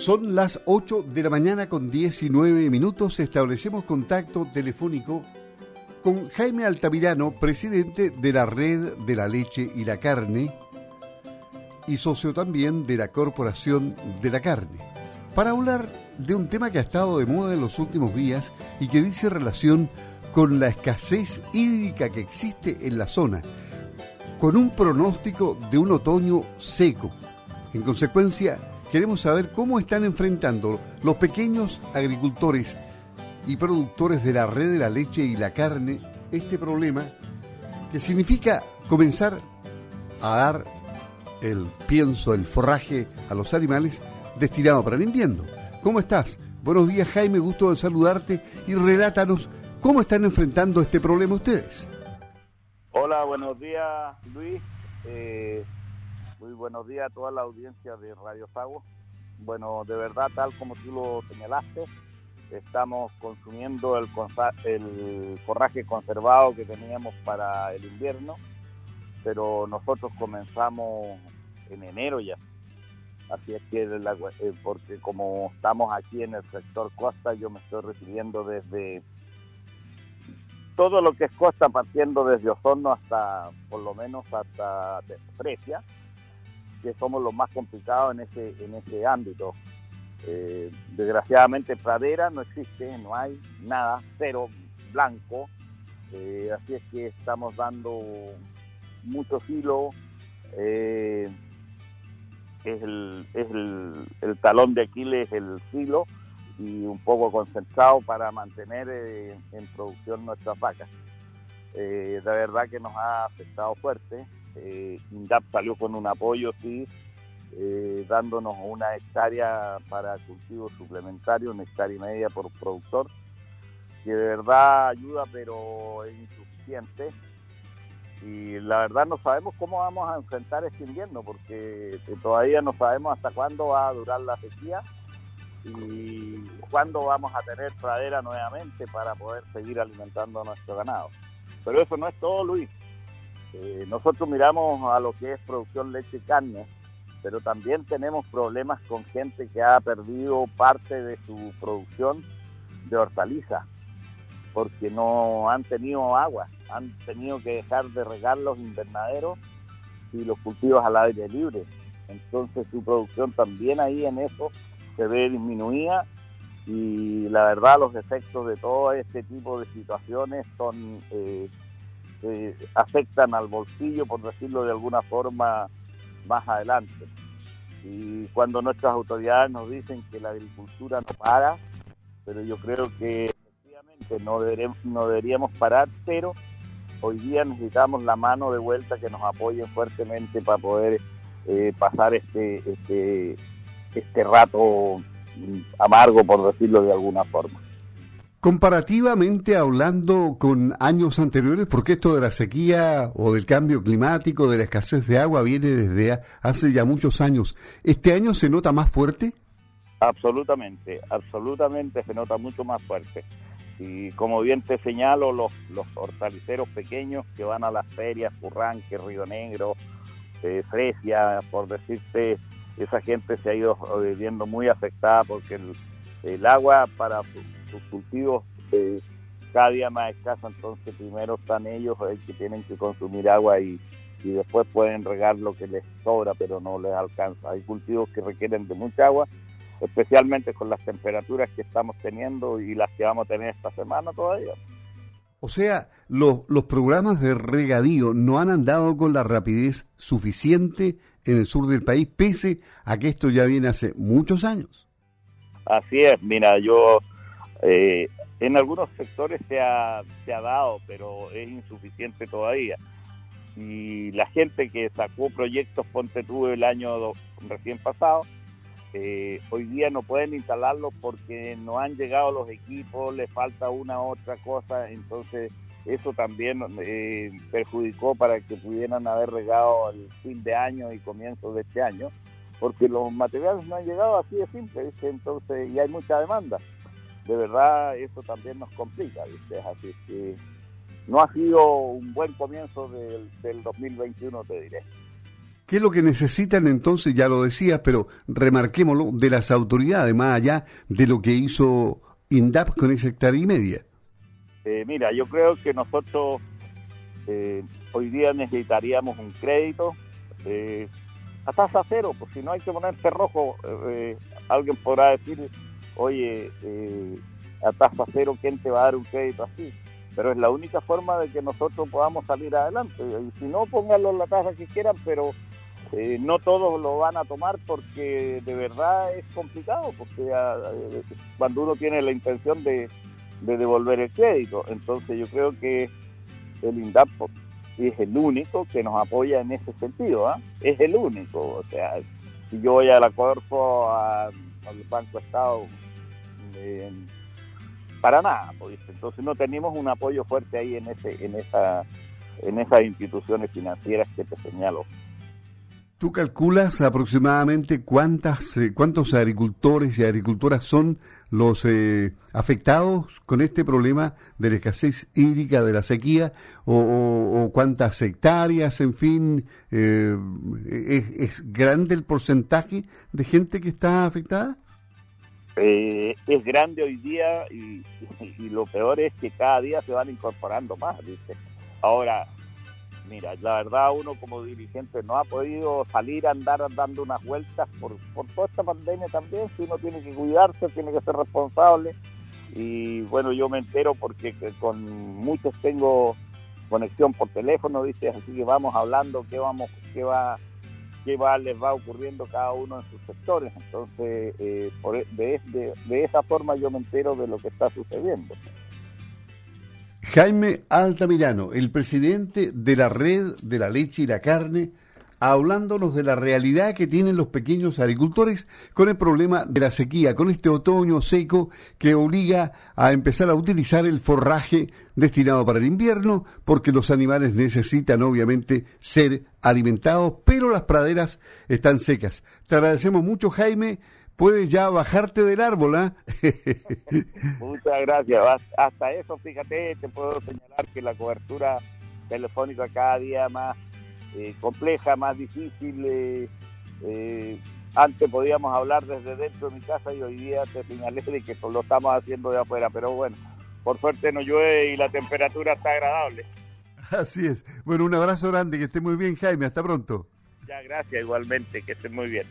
Son las 8 de la mañana con 19 minutos. Establecemos contacto telefónico con Jaime Altamirano, presidente de la Red de la Leche y la Carne y socio también de la Corporación de la Carne, para hablar de un tema que ha estado de moda en los últimos días y que dice relación con la escasez hídrica que existe en la zona, con un pronóstico de un otoño seco. En consecuencia, queremos saber cómo están enfrentando los pequeños agricultores y productores de la red de la leche y la carne este problema que significa comenzar a dar el pienso, el forraje a los animales destinado para el invierno. ¿Cómo estás? Buenos días Jaime, gusto de saludarte y relátanos cómo están enfrentando este problema ustedes. Hola, buenos días Luis. Eh, muy buenos días a toda la audiencia de Radio Sago. Bueno, de verdad, tal como tú lo señalaste, estamos consumiendo el, el forraje conservado que teníamos para el invierno, pero nosotros comenzamos en enero ya. Así es que, eh, porque como estamos aquí en el sector costa, yo me estoy refiriendo desde todo lo que es costa, partiendo desde Osorno hasta, por lo menos, hasta Precia, que somos los más complicados en ese, en ese ámbito. Eh, desgraciadamente pradera no existe, no hay nada, cero blanco, eh, así es que estamos dando mucho filo, eh, es, el, es el, talón de Aquiles, el filo, y un poco concentrado para mantener en producción nuestras vacas. de verdad que nos ha afectado fuerte. INDAP salió con un apoyo, sí, eh, dándonos una hectárea para cultivo suplementario, una hectárea y media por productor, que de verdad ayuda, pero es insuficiente. Y la verdad no sabemos cómo vamos a enfrentar este invierno, porque todavía no sabemos hasta cuándo va a durar la sequía y cuándo vamos a tener pradera nuevamente para poder seguir alimentando a nuestro ganado. Pero eso no es todo, Luis. Eh, nosotros miramos a lo que es producción leche y carne, pero también tenemos problemas con gente que ha perdido parte de su producción de hortaliza porque no han tenido agua, han tenido que dejar de regar los invernaderos y los cultivos al aire libre. Entonces su producción también ahí en eso se ve disminuida y la verdad los efectos de todo este tipo de situaciones son eh, eh, afectan al bolsillo, por decirlo de alguna forma, más adelante. Y cuando nuestras autoridades nos dicen que la agricultura no para, pero yo creo que efectivamente no, no deberíamos parar, pero hoy día necesitamos la mano de vuelta que nos apoye fuertemente para poder eh, pasar este, este, este rato amargo, por decirlo de alguna forma. Comparativamente hablando con años anteriores, porque esto de la sequía o del cambio climático, de la escasez de agua, viene desde hace ya muchos años, ¿este año se nota más fuerte? Absolutamente, absolutamente se nota mucho más fuerte. Y como bien te señalo, los, los hortaliceros pequeños que van a las ferias, Curranque, Río Negro, eh, Fresia, por decirte, esa gente se ha ido eh, viendo muy afectada porque el, el agua para sus cultivos eh, cada día más escasa, entonces primero están ellos que tienen que consumir agua y, y después pueden regar lo que les sobra, pero no les alcanza. Hay cultivos que requieren de mucha agua, especialmente con las temperaturas que estamos teniendo y las que vamos a tener esta semana todavía. O sea, los, los programas de regadío no han andado con la rapidez suficiente en el sur del país, pese a que esto ya viene hace muchos años. Así es, mira, yo eh, en algunos sectores se ha, se ha dado, pero es insuficiente todavía. Y la gente que sacó proyectos Ponte tú el año recién pasado, eh, hoy día no pueden instalarlos porque no han llegado los equipos, les falta una otra cosa, entonces eso también eh, perjudicó para que pudieran haber regado el fin de año y comienzo de este año, porque los materiales no han llegado así de simple, entonces y hay mucha demanda de verdad eso también nos complica, ¿viste? Así que no ha sido un buen comienzo del, del 2021, te diré. ¿Qué es lo que necesitan entonces? Ya lo decías, pero remarquémoslo, de las autoridades, más allá de lo que hizo INDAP con esa hectárea y media. Eh, mira, yo creo que nosotros eh, hoy día necesitaríamos un crédito eh, a tasa cero, pues si no hay que ponerse rojo, alguien podrá decir, oye, a tasa cero, ¿quién te va a dar un crédito así? Pero es la única forma de que nosotros podamos salir adelante. Y si no, pónganlo la tasa que quieran, pero no todos lo van a tomar porque de verdad es complicado, porque ah, cuando uno tiene la intención de, de devolver el crédito. Entonces yo creo que el INDAP es el único que nos apoya en ese sentido, ¿ah? es el único. O sea, si yo voy a la al Banco Estado, para nada, pues, entonces no tenemos un apoyo fuerte ahí en ese, en esa, en esas instituciones financieras que te señalo. ¿Tú calculas aproximadamente cuántas, eh, cuántos agricultores y agricultoras son los eh, afectados con este problema de la escasez hídrica, de la sequía, o, cuántas hectáreas, en fin? Eh, ¿es, grande el porcentaje de gente que está afectada? Es grande hoy día y, lo peor es que cada día se van incorporando más, ¿viste? Ahora, Mira, la verdad uno como dirigente no ha podido salir a andar dando unas vueltas por, por toda esta pandemia también, si uno tiene que cuidarse, tiene que ser responsable y bueno, yo me entero porque con muchos tengo conexión por teléfono, dice, así que vamos hablando qué vamos, qué va, qué va, les va ocurriendo cada uno en sus sectores. Entonces, eh, por, e, de, de, de esa forma yo me entero de lo que está sucediendo. Jaime Altamirano, el presidente de la red de la leche y la carne, hablándonos de la realidad que tienen los pequeños agricultores con el problema de la sequía, con este otoño seco que obliga a empezar a utilizar el forraje destinado para el invierno, porque los animales necesitan obviamente ser alimentados, pero las praderas están secas. Te agradecemos mucho, Jaime puedes ya bajarte del árbol, ¿ah? Muchas gracias. Hasta eso, fíjate, te puedo señalar que la cobertura telefónica cada día más eh, compleja, más difícil. Eh, eh, antes podíamos hablar desde dentro de mi casa y hoy día te señalé de que lo estamos haciendo de afuera, pero bueno, por suerte no llueve y la temperatura está agradable. Así es. Bueno, un abrazo grande, que esté muy bien, Jaime. Hasta pronto. Ya, gracias igualmente, que esté muy bien.